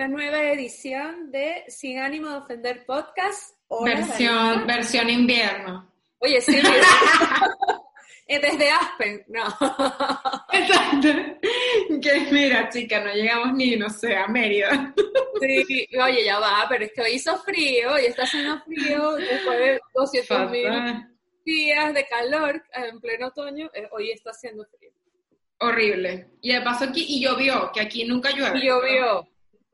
una nueva edición de Sin ánimo de ofender podcast. versión, versión invierno. Oye, sí. Desde Aspen, no. Exacto. Que mira, chica, no llegamos ni, no sé, a Mérida. Sí, oye, ya va, pero es que hoy hizo frío y está haciendo frío después de 200 mil días de calor en pleno otoño, eh, hoy está haciendo frío. Horrible. Y de paso aquí, y llovió, que aquí nunca llueve. Y llovió.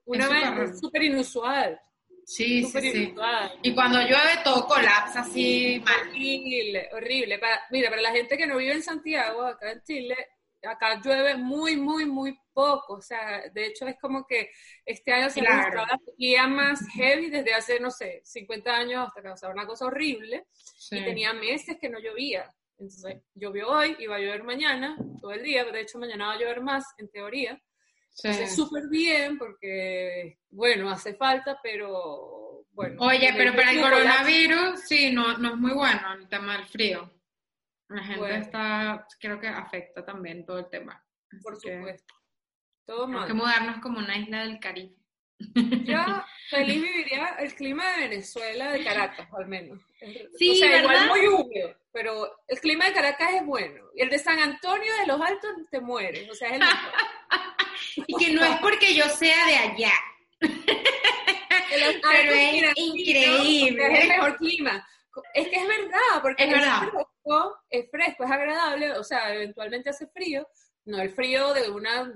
Una vez súper inusual. Sí, sí, sí. Y cuando llueve todo colapsa así mal. Horrible, horrible. mira, para la gente que no vive en Santiago, acá en Chile, acá llueve muy, muy, muy poco. O sea, de hecho es como que este año se claro. la sequía más heavy desde hace, no sé, 50 años hasta que, o sea, una cosa horrible. Y tenía meses que no llovía. Entonces, llovió hoy, iba a llover mañana, todo el día, de hecho mañana va a llover más, en teoría. Sí. súper bien porque, bueno, hace falta, pero bueno. Oye, pero para el coronavirus, sí, no, no es muy bueno el tema del frío. La gente está, creo que afecta también todo el tema. Por supuesto. Todo mal. Hay que mudarnos como una isla del Caribe. Yo feliz viviría el clima de Venezuela, de Caracas, al menos. Sí, o sea, igual muy húmedo, pero el clima de Caracas es bueno. Y el de San Antonio de los Altos te mueres, o sea, es el mejor. y que no es porque yo sea de allá. Pero es increíble. Es el mejor clima. Es que es verdad, porque es, verdad. Fresco, es fresco, es agradable, o sea, eventualmente hace frío, no el frío de una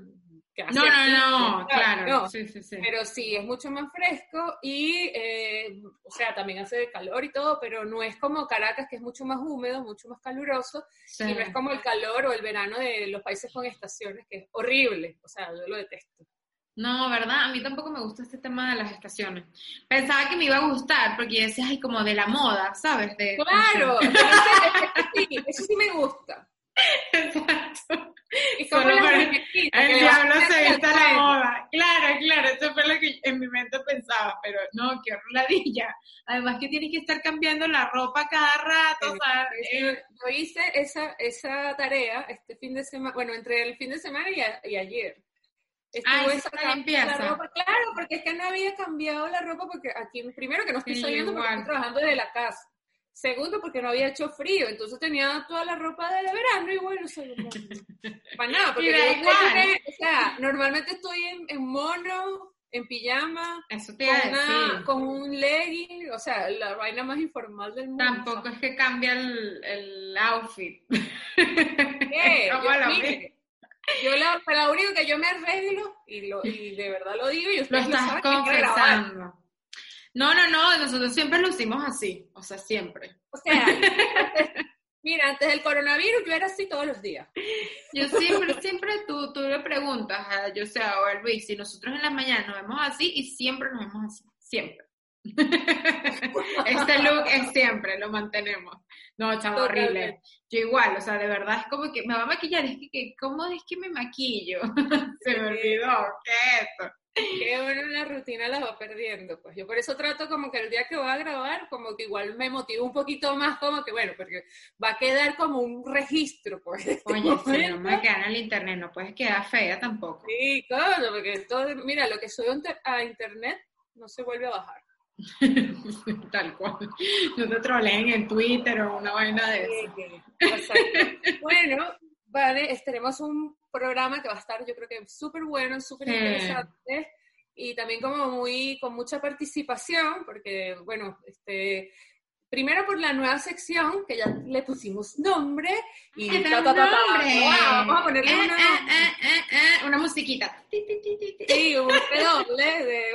no, no, no, claro. Sí, sí, sí. Pero sí, es mucho más fresco y, eh, o sea, también hace calor y todo, pero no es como Caracas, que es mucho más húmedo, mucho más caluroso, y no es como el calor o el verano de los países con estaciones, que es horrible, o sea, yo lo detesto. No, ¿verdad? A mí tampoco me gusta este tema de las estaciones. Pensaba que me iba a gustar porque decías, ay, como de la moda, ¿sabes? De, claro, sí, eso sí me gusta. Exacto. Solo el diablo se vista la moda. Claro, claro, eso fue lo que en mi mente pensaba, pero no, qué roladilla. Además que tienes que estar cambiando la ropa cada rato, eh. Yo hice esa, esa tarea este fin de semana, bueno, entre el fin de semana y, ayer. Estuve sacando la ropa, claro, porque es que no había cambiado la ropa porque aquí, primero que no estoy saliendo porque estoy trabajando desde la casa. Segundo, porque no había hecho frío, entonces tenía toda la ropa de verano y bueno, para nada, porque o sea, normalmente estoy en, mono, en pijama, Eso te con, con, un legging, o sea, la vaina más informal del mundo. Tampoco es que cambia el, el outfit. ¿Qué? yo, la, lo único que yo me arreglo, y, lo, y de verdad lo digo, y ustedes lo estás confesando. No, no, no, nosotros siempre lo hicimos así, o sea, siempre. O sea, mira, antes del coronavirus yo era así todos los días. Yo siempre, siempre tú, tú le preguntas a yo sea o a Luis, si nosotros en la mañana nos vemos así y siempre nos vemos así, siempre. este look es siempre, lo mantenemos. No, chavo, horrible. Yo igual, o sea, de verdad es como que me va a maquillar, es que, ¿cómo es que me maquillo? Se me olvidó, ¿qué es esto? Que bueno, la rutina la va perdiendo. Pues yo por eso trato como que el día que voy a grabar, como que igual me motivo un poquito más, como que bueno, porque va a quedar como un registro, pues. Oye, si no me quedan en el internet, no puedes quedar fea tampoco. Sí, claro, porque todo, mira, lo que subo a internet no se vuelve a bajar. Tal cual. No te troleen en Twitter o una vaina de eso. bueno, vale, estaremos un programa que va a estar yo creo que súper bueno, súper interesante. Y también como muy con mucha participación porque bueno, este primero por la nueva sección que ya le pusimos nombre y ta, ta, ta, vamos a ponerle una, eh, eh, eh, una musiquita. Sí, un de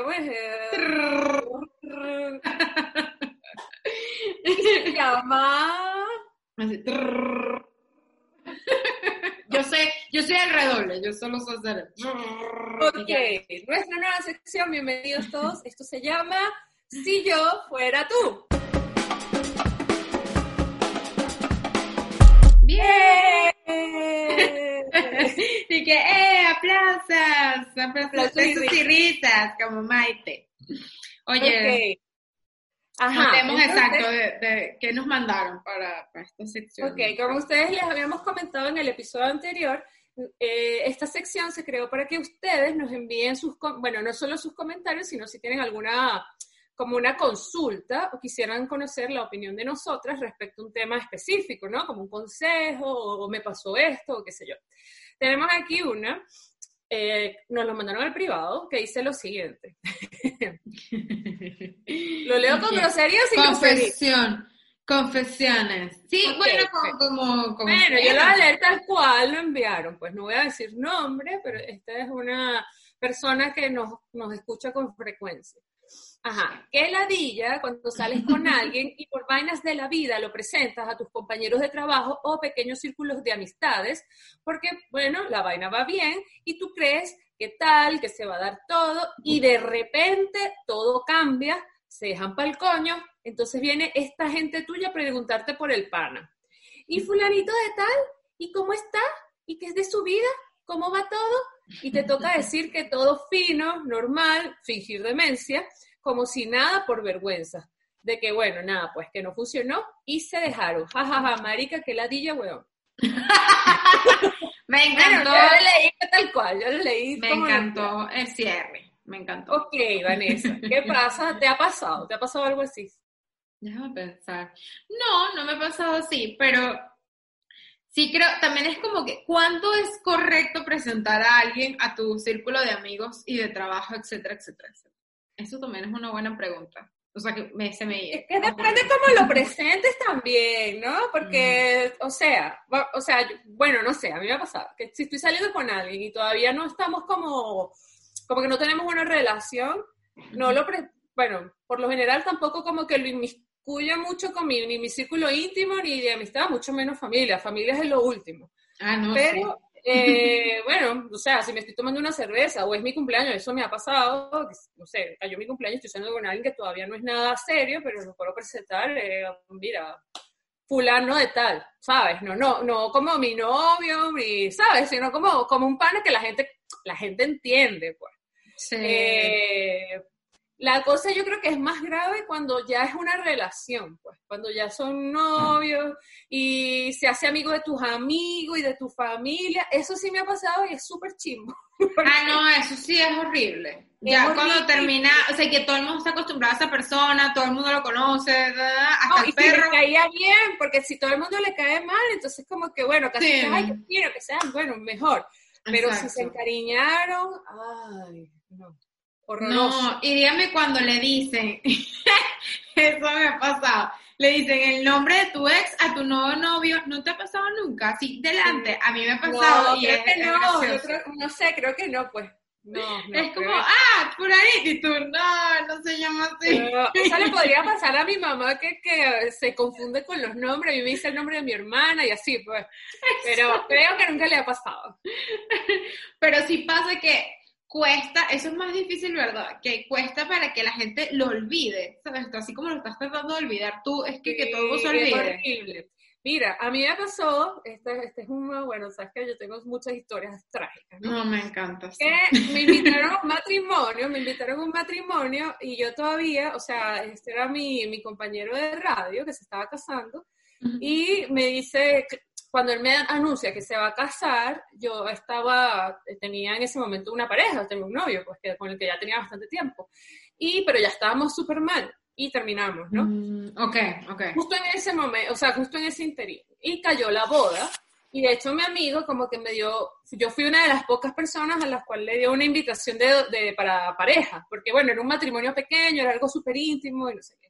se llama yo sé, yo soy el redoble, yo solo soy hacer. Ok, nuestra nueva sección, bienvenidos todos. Esto se llama Si yo fuera tú. ¡Bien! y que, ¡eh! ¡Aplausos! ¡Aplausos y risas! Como Maite. Oye, Ajá, exacto de, de, qué nos mandaron para, esta sección. Ok, como ustedes les habíamos comentado en el episodio anterior, eh, esta sección se creó para que ustedes nos envíen sus, bueno, no solo sus comentarios, sino si tienen alguna como una consulta o quisieran conocer la opinión de nosotras respecto a un tema específico, ¿no? Como un consejo o, me pasó esto o qué sé yo. Tenemos aquí una, eh, nos lo mandaron al privado, que dice lo siguiente. lo leo con grosería sin Confesión. Confesiones. Sí, bueno, como, Bueno, yo lo voy a leer tal cual lo enviaron. Pues no voy a decir nombre, pero esta es una persona que nos, nos escucha con frecuencia. Ajá, qué ladilla cuando sales con alguien y por vainas de la vida lo presentas a tus compañeros de trabajo o pequeños círculos de amistades, porque, bueno, la vaina va bien y tú crees que tal, que se va a dar todo y de repente todo cambia, se dejan pa'l coño, entonces viene esta gente tuya a preguntarte por el pana. ¿Y fulanito de tal? ¿Y cómo está? ¿Y qué es de su vida? ¿Cómo va todo? Y te toca decir que todo fino, normal, fingir demencia, como si nada por vergüenza. De que, bueno, nada, pues que no funcionó y se dejaron. Jajaja, ja, ja, marica, que ladilla, weón. Me encantó. yo lo leí tal cual, yo lo leí. Me encantó el cierre, me encantó. Ok, Vanessa, ¿qué pasa? ¿Te ha pasado? ¿Te ha pasado algo así? Déjame pensar. No, no me ha pasado así, pero sí creo, también es como que, ¿cuándo es correcto presentar a alguien a tu círculo de amigos y de trabajo, etcétera, etcétera, etcétera? Eso también es una buena pregunta. O sea, que me, se me... Es que depende cómo lo presentes también, ¿no? Porque, o sea, o sea, bueno, no sé, a mí me ha pasado que si estoy saliendo con alguien y todavía no estamos como, como que no tenemos una relación, no lo, bueno, por lo general tampoco como que lo inmiscuya mucho con mi, ni mi círculo íntimo ni de amistad, mucho menos familia. Familia es lo último. Ah, no, Pero, eh, bueno, o sea, si me estoy tomando una cerveza o es mi cumpleaños, eso me ha pasado, no sé, cayó mi cumpleaños, estoy saliendo con alguien que todavía no es nada serio, pero lo puedo presentar, eh, mira, fulano de tal, ¿sabes? No, no, no como mi novio, mi, ¿sabes? Sino como, como un pana que la gente, la gente entiende, pues. Sí. Eh, la cosa yo creo que es más grave cuando ya es una relación, pues, cuando ya son novios y se hace amigo de tus amigos y de tu familia. Eso sí me ha pasado y es súper chimbo. Ah, no, eso sí es horrible. ya cuando termina, o sea, que todo el mundo está acostumbrado a esa persona, todo el mundo lo conoce, hasta el y perro. Si le caía bien, porque si todo el mundo le cae mal, entonces como que, bueno, casi que, ay, yo quiero que sean, bueno, mejor. Pero si se encariñaron, ay, no. No, y dígame cuando le dicen, eso me ha pasado, le dicen el nombre de tu ex a tu nuevo novio, ¿no te ha pasado nunca? Así delante, a mí me ha pasado. No, creo que no, yo creo, no sé, creo que no, pues. No, no, es como, ah, por ahí, y tú, no, no se llama así. o sea, le podría pasar a mi mamá que, que se confunde con los nombres, y me dice el nombre de mi hermana y así, pues. Pero creo que nunca le ha pasado. Pero sí pasa que cuesta, eso es más difícil, ¿verdad? Que cuesta para que la gente lo olvide, ¿sabes? Así como lo estás tratando de olvidar tú, es que, que todo se olvide. Mira, a mí me pasó, este, este es un, bueno, sabes que yo tengo muchas historias trágicas, ¿no? No, me encanta. Que me invitaron a un matrimonio, me invitaron a un matrimonio y yo todavía, o sea, este era mi, mi compañero de radio que se estaba casando y me dice, cuando él me anuncia que se va a casar, yo estaba, tenía en ese momento una pareja, tenía un novio, pues que, con el que ya tenía bastante tiempo. Y, pero ya estábamos súper mal y terminamos, ¿no? Mm, ok, ok. Justo en ese momento, o sea, justo en ese interín. Y cayó la boda. Y de hecho mi amigo como que me dio, yo fui una de las pocas personas a las cuales le dio una invitación de, de para pareja, porque bueno, era un matrimonio pequeño, era algo súper íntimo y no sé qué.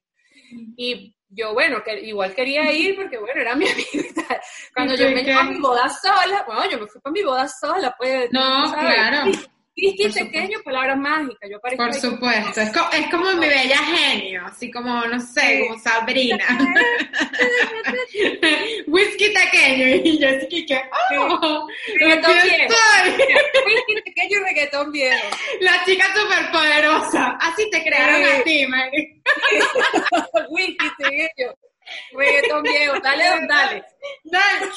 Y yo, bueno, que igual quería ir porque, bueno, era mi amiga. Cuando yo me fui a mi boda sola, bueno, yo me fui para mi boda sola, pues. No, claro. Cristi pequeño, palabra mágica. Yo Por supuesto. Es, como, es como mi bella genio, así como, no sé, como Sabrina. Whisky pequeño. Y yo así que, oh, reggaetón viejo. Whisky pequeño y reggaetón viejo. La chica súper poderosa. Así te crearon a ti, Mary. Whisky pequeño. Reggaetón viejo. Dale, dale. Dale.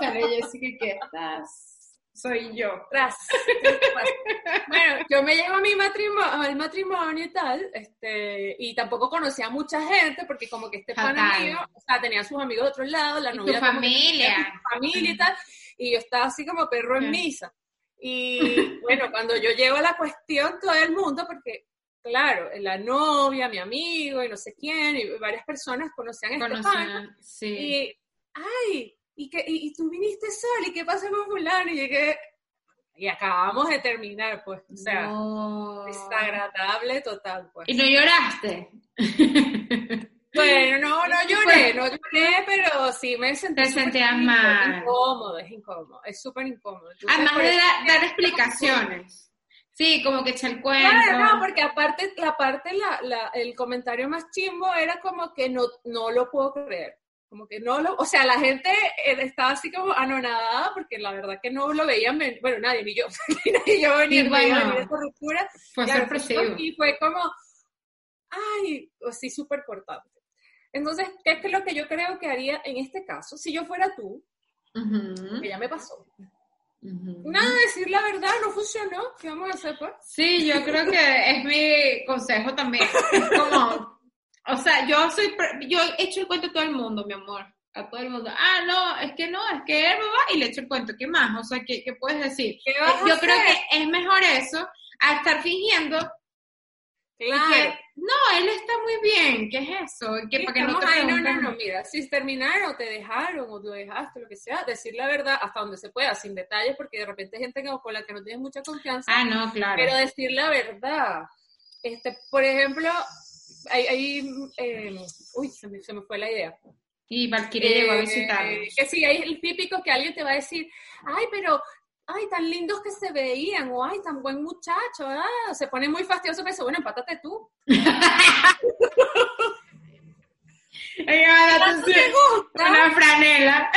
Dale, Jessica, ¿qué estás? Soy yo. Tras. bueno, yo me llevo a mi matrimonio, al matrimonio y tal, este, y tampoco conocía a mucha gente, porque como que este pana mío, o sea, tenía sus amigos de otro lado, la novia. Tu familia. Su familia y tal, y yo estaba así como perro en misa. Y bueno, cuando yo llego a la cuestión, todo el mundo, porque claro, la novia, mi amigo y no sé quién, y varias personas conocían a este pana. Sí. Y, ay, ¿y, que, y, tú viniste sola, ¿y qué pasa con fulano? Y llegué, y acabamos de terminar, pues, o sea, desagradable total, pues. ¿Y no lloraste? Bueno, no, no lloré, no lloré, pero sí me sentí. Te sentías mal. Es incómodo, es incómodo, es súper incómodo. Además de dar explicaciones. Sí, como que echa el cuento. Claro, no, porque aparte, la parte, la, la, el comentario más chimbo era como que no, no lo puedo creer. Como que no lo, o sea, la gente eh, estaba así como anonadada porque la verdad que no lo veían, bueno, nadie, ni yo, ni yo venía, bueno, esa ruptura. Fue sorpresivo. Y fue como, ay, así súper cortante. Entonces, ¿qué es lo que yo creo que haría en este caso? Si yo fuera tú, que ya me pasó, Nada, decir la verdad, no funcionó. ¿Qué vamos a hacer, pues? Sí, yo creo que es mi consejo también. Es como, o sea, yo soy, yo he hecho el cuento a todo el mundo, mi amor. A todo el mundo. Ah, no, es que no, es que él va y le echo el cuento. ¿Qué más? O sea, ¿qué, qué puedes decir? yo creo que es mejor eso a estar fingiendo Claro. no, él está muy bien, ¿qué es eso? ¿Qué, para que no, te ahí, no, no, no, mira, si terminaron te dejaron o tú dejaste, lo que sea, decir la verdad hasta donde se pueda, sin detalles, porque de repente hay gente con la que no tienes mucha confianza. Ah, no, claro. Pero decir la verdad. Este, por ejemplo, hay, hay eh, uy, se me, se me, fue la idea. Y Valkyrie eh, llegó a visitarnos. Que sí, hay el típico que alguien te va a decir, ay, pero ay, tan lindos que se veían, o ay, tan buen muchacho, ah, se pone muy fastidioso, pero bueno, empátate tú. Una franela.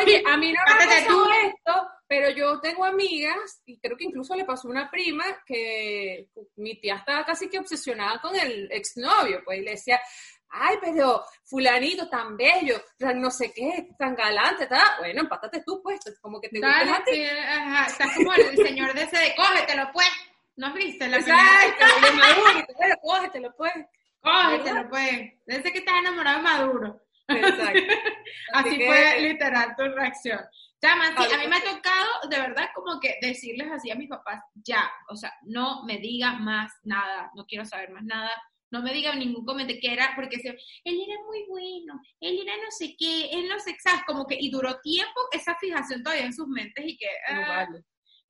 Oye, a mí no me pasó esto, pero yo tengo amigas, y creo que incluso le pasó a una prima, que mi tía estaba casi que obsesionada con el exnovio, pues, y le decía, ay, pero fulanito tan bello, no sé qué, tan galante, está bueno, empátate tú, pues, como que te Dale, a ti. ajá, estás como el señor de ese de cógetelo, pues, ¿no viste? La Exacto, de Maduro, cógetelo, pues. Cógetelo, pues, desde que estás enamorado de Maduro. Exacto. Así, fue literal tu reacción. Chama, sí, a mí me ha tocado de verdad como que decirles así a mis papás, ya, o sea, no me diga más nada, no quiero saber más nada, no me digan ningún comentario que era, porque se, él era muy bueno, él era no sé qué, él no sé, ¿sabes? Como que, y duró tiempo esa fijación todavía en sus mentes y que, ah,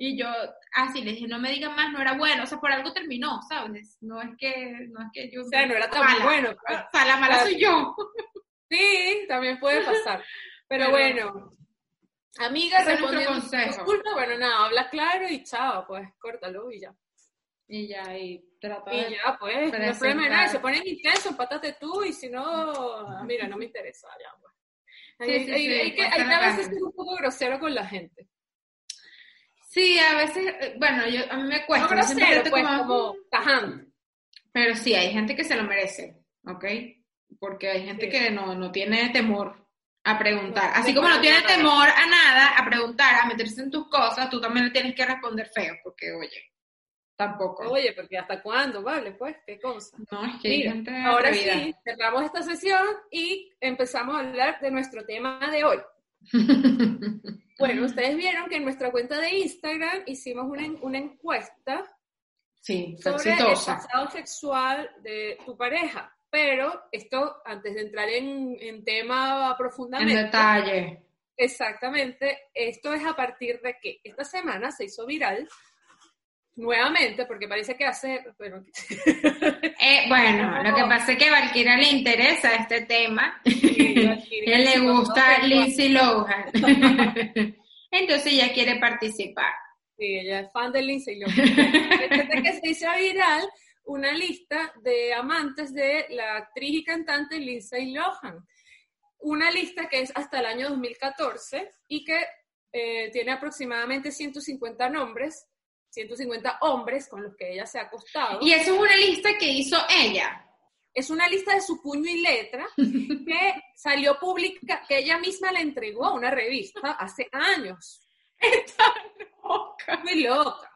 y yo así les dije, no me digan más, no era bueno, o sea, por algo terminó, ¿sabes? No es que, no es que yo... O sea, no era tan bueno. Pues. O sea, la mala soy yo. Sí, también puede pasar. Pero, bueno, amiga, respondiendo disculpa, bueno, nada, habla claro y chao, pues córtalo y ya. Y ya, y trata Y ya, pues, no problema nada. Se ponen intensos, empátate tú, y si no, mira, no me interesa, ya, pues. Hay, sí, sí, hay, que, hay que a veces ser un poco grosero con la gente. Sí, a veces, eh, bueno, yo, a mí me cuesta. No grosero, pues, como, como tajante. Pero sí, hay gente que se lo merece, ¿ok? Porque hay gente que no, no tiene temor a preguntar. Así como no tiene temor a nada, a preguntar, a meterse en tus cosas, tú también le tienes que responder feo, porque oye, Tampoco. Oye, porque ¿hasta cuándo? Vale, pues, qué cosa. No, es que ahora sí, cerramos esta sesión y empezamos a hablar de nuestro tema de hoy. bueno, ustedes vieron que en nuestra cuenta de Instagram hicimos una, una encuesta sí, sobre el pasado sexual de tu pareja. Pero esto, antes de entrar en, en tema profundamente. En detalle. Exactamente. Esto es a partir de que esta semana se hizo viral nuevamente, porque parece que hace... Bueno, eh, bueno lo que pasa es que a Valkyria le interesa este tema. Él le gusta Lindsay Lohan. Entonces ella quiere participar. Sí, ella es fan de Lindsay Lohan. Desde que se hizo viral una lista de amantes de la actriz y cantante Lindsay Lohan. Una lista que es hasta el año 2014 y que eh, tiene aproximadamente 150 nombres 150 hombres con los que ella se ha acostado. Y eso es una lista que hizo ella. Es una lista de su puño y letra que salió pública, que ella misma le entregó a una revista hace años. Está loca. Muy loca.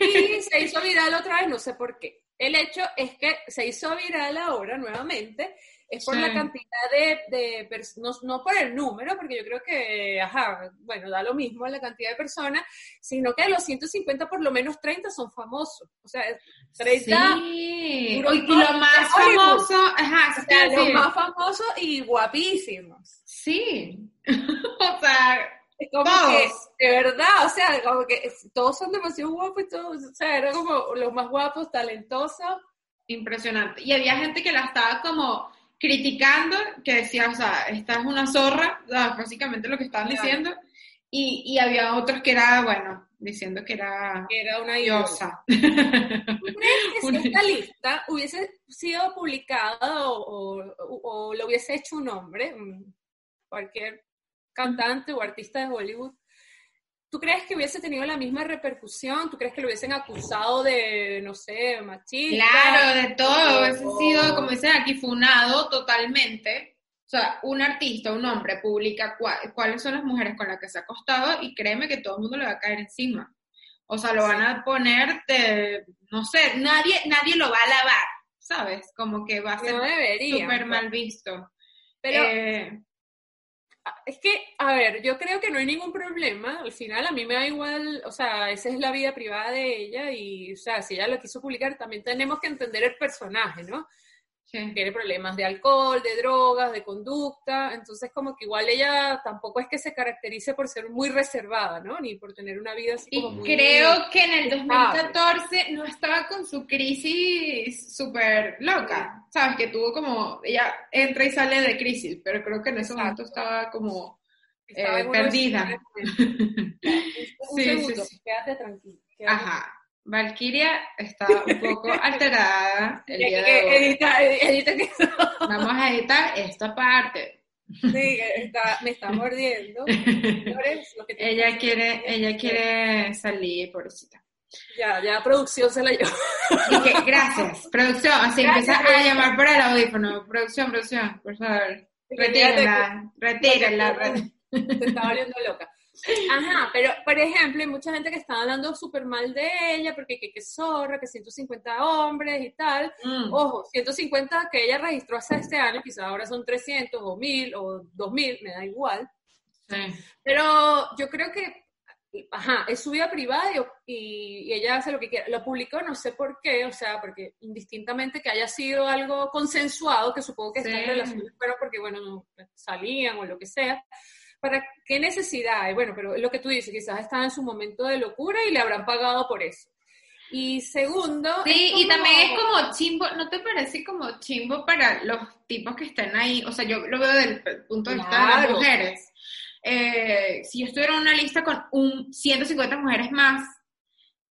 Y se hizo viral otra vez, no sé por qué. El hecho es que se hizo viral ahora nuevamente, es por la cantidad de, de personas, no, por el número, porque yo creo que, ajá, bueno, da lo mismo la cantidad de personas, sino que de los 150 por lo menos 30 son famosos. O sea, 30... Sí. Y lo más famoso, ajá, o sea, los más famosos y guapísimos. Sí. o sea, es como que, de verdad, o sea, como que todos son demasiado guapos y todos, o sea, eran como los más guapos, talentosos. Impresionante. Y había gente que la estaba como criticando, que decía, o sea, esta es una zorra, básicamente lo que estaban diciendo, y, y, había otros que era, bueno, diciendo que era, era una diosa. ¿Crees que si esta lista hubiese sido publicada o, o, o, lo hubiese hecho un hombre, cualquier cantante o artista de Hollywood, ¿tú crees que hubiese tenido la misma repercusión? ¿Tú crees que lo hubiesen acusado de, no sé, machista? Claro, de todo, hubiese sido, como dicen aquí, funado totalmente. O sea, un artista, un hombre, publica cuáles son las mujeres con las que se ha acostado y créeme que todo el mundo le va a caer encima. O sea, lo van a poner de, no sé, nadie, nadie lo va a lavar, ¿sabes? Como que va a ser súper mal visto. Pero, eh, es que, a ver, yo creo que no hay ningún problema. Al final, a mí me da igual, o sea, esa es la vida privada de ella y, o sea, si ella lo quiso publicar, también tenemos que entender el personaje, ¿no? Tiene problemas de alcohol, de drogas, de conducta, entonces como que igual ella tampoco es que se caracterice por ser muy reservada, ¿no? Ni por tener una vida así como y creo que en el 2014 no estaba con su crisis súper loca, ¿sabes? Que tuvo como, ella entra y sale de crisis, pero creo que en ese momento estaba como eh, perdida. Un segundo, quédate tranquila. Ajá. Valkyria está un poco alterada. El día de edita, edita que... Vamos a editar esta parte. Sí, está, me está mordiendo. ella quiere, ella quiere salir, pobrecita. Ya, ya producción se la llevó. gracias, producción, así empieza a llamar por el audífono. Producción, producción, por favor. Retírala, retírala. Se está volviendo loca. Ajá, pero por ejemplo, hay mucha gente que está hablando súper mal de ella, porque que, que zorra, que 150 hombres y tal. Mm. Ojo, 150 que ella registró hasta este año, quizás ahora son 300 o 1000 o 2000, me da igual. Pero yo creo que, ajá, es su vida privada y, ella hace lo que quiera. Lo publicó, no sé por qué, o sea, porque indistintamente que haya sido algo consensuado, que supongo que está en relación, pero porque, bueno, salían o lo que sea ¿Para qué necesidad Bueno, pero lo que tú dices, quizás estaba en su momento de locura y le habrán pagado por eso. Y segundo... Sí, y también es como chimbo, ¿no te parece como chimbo para los tipos que están ahí? O sea, yo lo veo desde el punto de vista de las mujeres. Eh, si yo estuviera en una lista con un 150 mujeres más,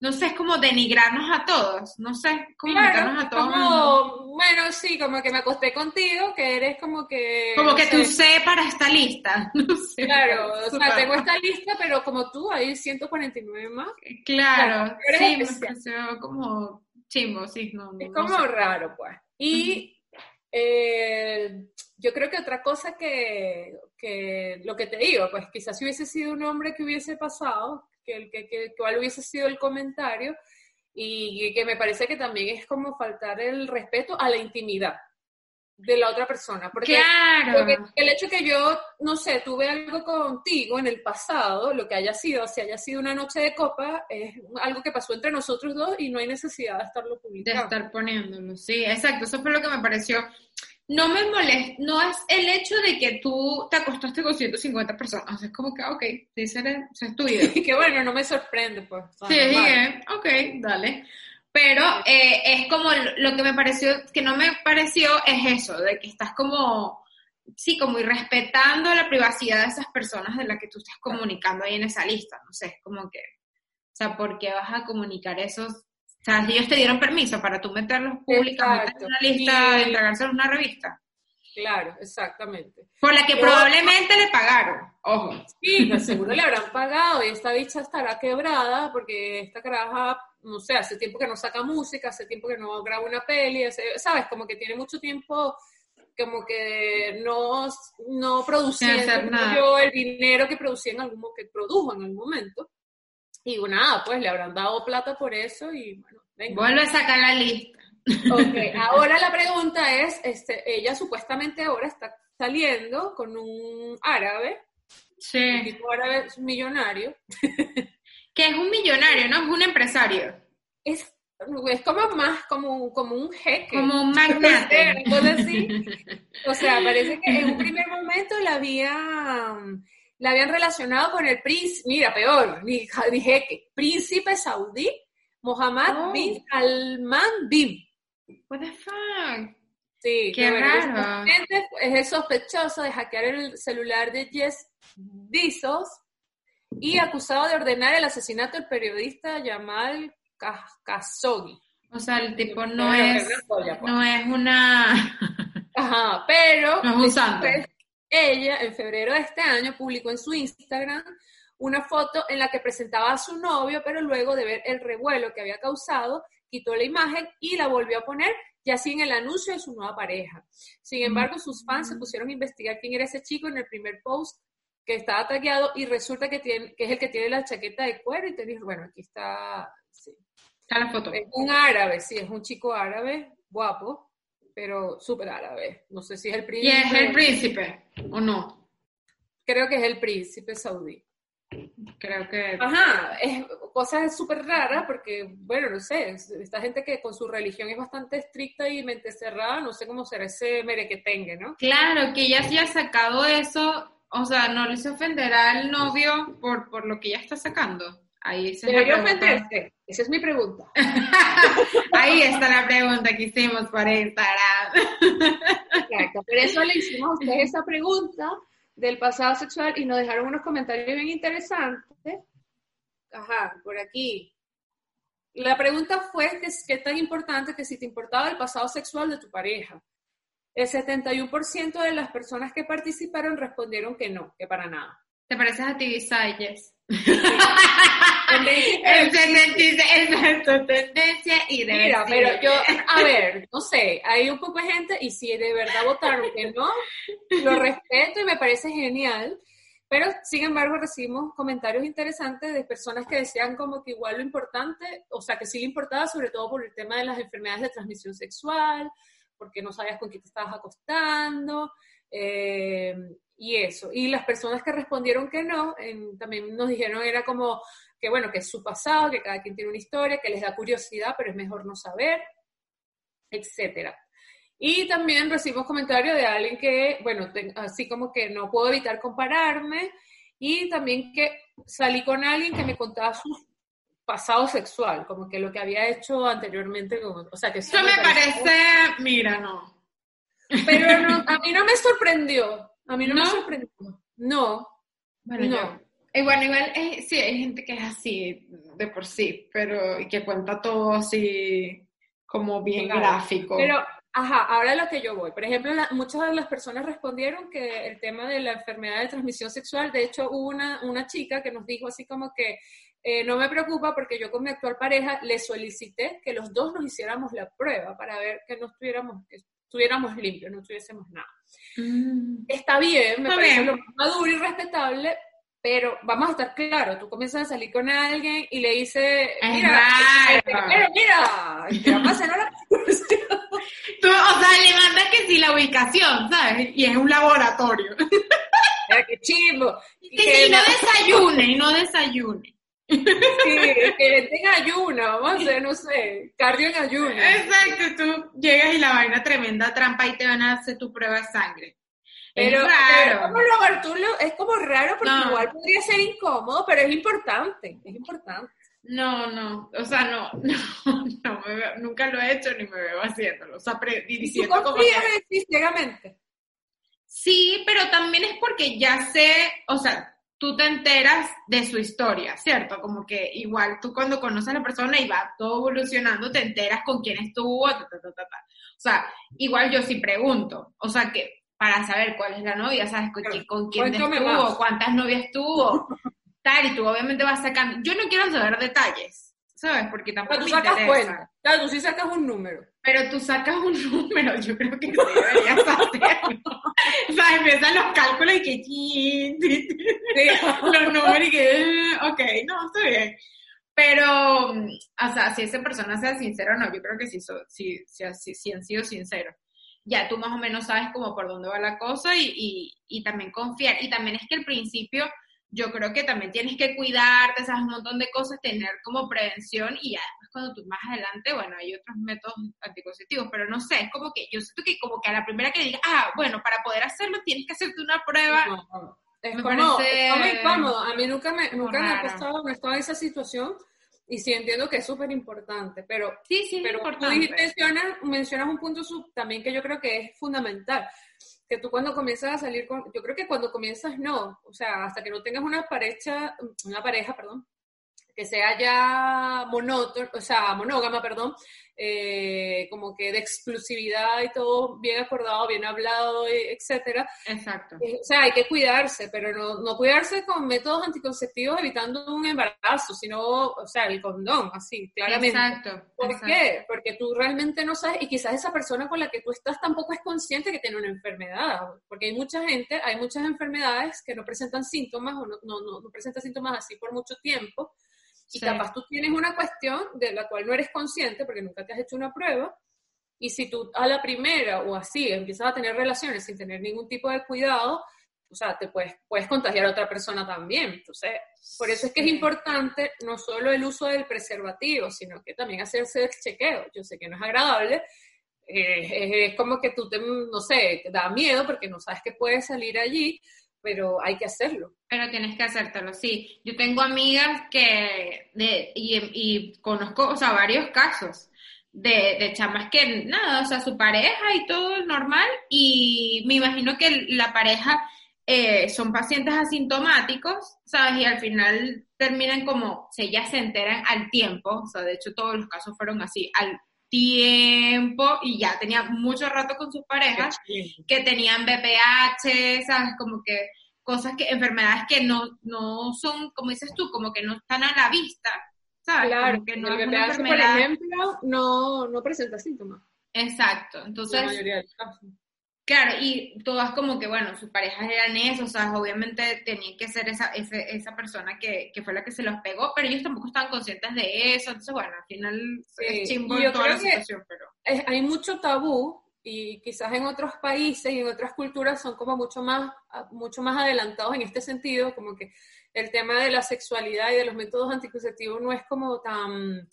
no sé, es como denigrarnos a todos, no sé, como a todos. bueno, sí, como que me acosté contigo, que eres como que... Como que tú sé para esta lista, no sé. Claro, o sea, tengo esta lista, pero como tú, hay 149 más. Claro, sí, me pareció como chimbo, sí, no, Es como raro, pues. Y eh, yo creo que otra cosa que, que, lo que te digo, pues quizás si hubiese sido un hombre que hubiese pasado, que, el, que, que, cuál hubiese sido el comentario y que me parece que también es como faltar el respeto a la intimidad de la otra persona. Porque, claro. el hecho que yo, no sé, tuve algo contigo en el pasado, lo que haya sido, si haya sido una noche de copa, es algo que pasó entre nosotros dos y no hay necesidad de estarlo publicando. De estar poniéndolo, sí, exacto. Eso fue lo que me pareció no me molesta, no es el hecho de que tú te acostaste con 150 personas, es como que, ok, sí, seré, es tu Y que bueno, no me sorprende, pues. Sí, bien, ok, dale. Pero eh, es como lo que me pareció, que no me pareció es eso, de que estás como, sí, como irrespetando la privacidad de esas personas de las que tú estás comunicando ahí en esa lista, no sé, es como que, o sea, ¿por qué vas a comunicar esos o sea, ellos te dieron permiso para tú meterlos públicamente en una lista, y entregárselos en una revista. Claro, exactamente. Por la que probablemente le pagaron, ojo. Sí, pues seguro le habrán pagado y esta bicha estará quebrada porque esta caraja, no sé, hace tiempo que no saca música, hace tiempo que no graba una peli, ¿sabes? Como que tiene mucho tiempo como que no, no producía el dinero que producía en algún que produjo en algún momento. Y nada, pues le habrán dado plata por eso y bueno, venga. Vuelve a sacar la lista. Ok, ahora la pregunta es, este, ella supuestamente ahora está saliendo con un árabe, sí. un tipo árabe millonario. que es un millonario, no es un empresario. Es, es como más como, como un jeque. Como un magnate. o sea, parece que en un primer momento la había la habían relacionado con el príncipe, mira, peor, ni, jeque, príncipe saudí, Mohammed oh. bin Salman bin. What the fuck? Sí, qué raro. Es el sospechoso de hackear el celular de Jess Bezos y acusado de ordenar el asesinato del periodista Jamal Khashoggi. O sea, el tipo no es, no es una... Ajá, pero... No es un santo. Ella, en febrero de este año, publicó en su Instagram una foto en la que presentaba a su novio, pero luego de ver el revuelo que había causado, quitó la imagen y la volvió a poner ya sin el anuncio de su nueva pareja. Sin embargo, sus fans se pusieron a investigar quién era ese chico en el primer post que estaba tagueado y resulta que, tiene, que es el que tiene la chaqueta de cuero y te dices, bueno, aquí está, sí. Está la foto. Es un árabe, sí, es un chico árabe, guapo, pero súper árabe. No sé si es el príncipe. ¿Y es el príncipe o no? Creo que es el príncipe saudí. Creo que... Ajá, es cosa súper rara porque, bueno, no sé, esta gente que con su religión es bastante estricta y mente cerrada, no sé cómo será ese merequetengue, ¿no? Claro, que ella sí ha sacado eso, o sea, ¿no les ofenderá al novio por, por lo que ella está sacando? Ahí se ¿Debería ofenderse? Esa es mi pregunta. Ahí está la pregunta que hicimos por Instagram. Exacto, por eso le hicimos a ustedes esa pregunta del pasado sexual y nos dejaron unos comentarios bien interesantes. Ajá, por aquí. La pregunta fue que es tan importante que si te importaba el pasado sexual de tu pareja. El 71% de las personas que participaron respondieron que no, que para nada. ¿Te pareces a ti, Sayes? Es tu tendencia y de Mira, pero yo, a ver, no sé, hay un poco de gente y si de verdad votaron que no, lo respeto y me parece genial, pero sin embargo recibimos comentarios interesantes de personas que decían como que igual lo importante, o sea, que sí le importaba sobre todo por el tema de las enfermedades de transmisión sexual, porque no sabías con quién te estabas acostando, eh, y eso. Y las personas que respondieron que no, también nos dijeron era como que bueno, que es su pasado, que cada quien tiene una historia, que les da curiosidad, pero es mejor no saber, etcétera. Y también recibimos comentarios de alguien que, bueno, así como que no puedo evitar compararme, y también que salí con alguien que me contaba su pasado sexual, como que lo que había hecho anteriormente, o sea que eso, me, parece, mira, no. Pero a mí no me sorprendió, a mí no, me sorprendió. No. Bueno, no. Y bueno, igual eh, sí, hay gente que es así de por sí, pero y que cuenta todo así como bien gráfico. Pero, ajá, ahora lo que yo voy. Por ejemplo, muchas de las personas respondieron que el tema de la enfermedad de transmisión sexual, de hecho, hubo una, una chica que nos dijo así como que eh, no me preocupa porque yo con mi actual pareja le solicité que los dos nos hiciéramos la prueba para ver que no estuviéramos, que estuviéramos limpios, no tuviésemos nada. Mm. Está bien, me parece lo más maduro y respetable, pero vamos a estar claros, tú comienzas a salir con alguien y le dices, mira, mira, mira, te va a la Tú, o sea, le mandas que sí la ubicación, ¿sabes? Y es un laboratorio. Mira, qué chimbo. Que, que no desayune, y no desayune. Sí, que tenga ayuno, vamos a hacer, no sé, cardio en ayuno. Exacto, tú llegas y la vaina tremenda trampa y te van a hacer tu prueba de sangre. Pero, es raro. como es como raro porque igual podría ser incómodo, pero es importante, es importante. No, no, o sea, no, no, no nunca lo he hecho ni me veo haciéndolo. O sea, diciendo como que... ciegamente? Sí, pero también es porque ya sé, o sea, tú te enteras de su historia, ¿cierto? Como que igual tú cuando conoces a la persona y va todo evolucionando, te enteras con quién estuvo, ta, ta, ta. O sea, igual yo sí pregunto, o sea, que para saber cuál es la novia, ¿sabes? Con, con quién estuvo, cuántas novias tuvo, tal, y tú obviamente vas sacando. Yo no quiero saber detalles, ¿sabes? Porque tampoco Pero tú sacas cuenta. Claro, tú sí sacas un número. Pero tú sacas un número, yo creo que sí deberías hacerlo. o sea, empiezan los cálculos y que... los números y que... Ok, no, está bien. Pero, o sea, si esa persona sea sincera o no, yo creo que sí, sí, sí, sí, han sido sinceros. Ya tú más o menos sabes como por dónde va la cosa y, y, y también confiar. Y también es que al principio yo creo que también tienes que cuidarte, sabes, un montón de cosas, tener como prevención y ya después cuando tú más adelante, bueno, hay otros métodos anticonceptivos, pero no sé, es como que yo siento que como que a la primera que diga, ah, bueno, para poder hacerlo tienes que hacerte una prueba. Es, me como, parece... es incómodo, a mí nunca me, nunca me ha pasado, no estado en esa situación y sí entiendo que es súper importante, pero, sí, sí, pero tú mencionas, mencionas un punto sub, también que yo creo que es fundamental que tú cuando comienzas a salir con, yo creo que cuando comienzas no, o sea, hasta que no tengas una pareja, una pareja, perdón, que sea ya monótono, o sea, monógama, perdón, eh, como que de exclusividad y todo bien acordado, bien hablado, etcétera. Exacto. Eh, o sea, hay que cuidarse, pero no, no cuidarse con métodos anticonceptivos evitando un embarazo, sino, o sea, el condón, así, claramente. Exacto. ¿Por qué? Porque tú realmente no sabes, y quizás esa persona con la que tú estás tampoco es consciente que tiene una enfermedad, porque hay mucha gente, hay muchas enfermedades que no presentan síntomas o no, no, no, no presentan síntomas así por mucho tiempo y capaz tú tienes una cuestión de la cual no eres consciente porque nunca te has hecho una prueba. Y si tú a la primera o así empiezas a tener relaciones sin tener ningún tipo de cuidado, o sea, te puedes, puedes contagiar a otra persona también. Entonces, por eso es que es importante no solo el uso del preservativo, sino que también hacerse el chequeo. Yo sé que no es agradable, eh, es como que tú te, no sé, te da miedo porque no sabes qué puede salir allí, pero hay que hacerlo. Pero tienes que hacértelo, sí. Yo tengo amigas que, de, y, y conozco, o sea, varios casos de, de chamas que, nada, o sea, su pareja y todo normal, y me imagino que la pareja eh, son pacientes asintomáticos, ¿sabes? Y al final terminan como, se ya se enteran al tiempo, o sea, de hecho todos los casos fueron así, al tiempo y ya tenía mucho rato con sus parejas que tenían BPH, ¿sabes? Como que cosas que, enfermedades que no, no son, como dices tú, como que no están a la vista, ¿sabes? Claro, que no el BPH, por ejemplo, no, no presenta síntomas. Exacto, entonces... La mayoría de casos. Claro, y todas como que, bueno, sus parejas eran eso, o sea, obviamente tenían que ser esa, esa persona que, que, fue la que se los pegó, pero ellos tampoco estaban conscientes de eso, entonces, bueno, al final es chimbo toda la situación, pero... hay mucho tabú y quizás en otros países y en otras culturas son como mucho más, mucho más adelantados en este sentido, como que el tema de la sexualidad y de los métodos anticonceptivos no es como tan,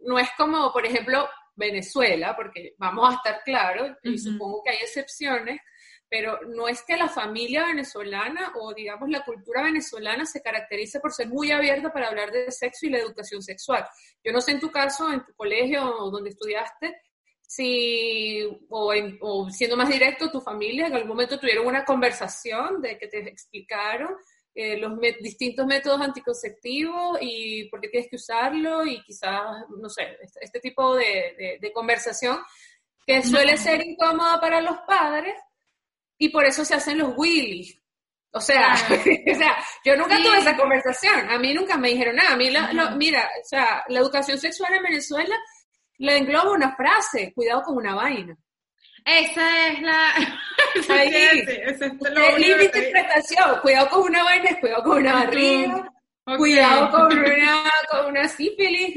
no es como, por ejemplo, Venezuela, porque vamos a estar claros, y supongo que hay excepciones, pero no es que la familia venezolana o digamos la cultura venezolana se caracterice por ser muy abierta para hablar de sexo y la educación sexual. Yo no sé en tu caso, en tu colegio donde estudiaste, si, o, o siendo más directo, tu familia en algún momento tuvieron una conversación de que te explicaron eh, los distintos métodos anticonceptivos y por qué tienes que usarlo y quizás, no sé, este, este tipo de, de, conversación que suele ser incómoda para los padres y por eso se hacen los willies. O sea, o sea, yo nunca tuve esa conversación, a mí nunca me dijeron nada, a mí, mira, o sea, la educación sexual en Venezuela le engloba una frase, cuidado con una vaina. Esa es la... Ahí, esa es la interpretación. Cuidado con una vaina, cuidado con una barriga, cuidado con una, con una sífilis,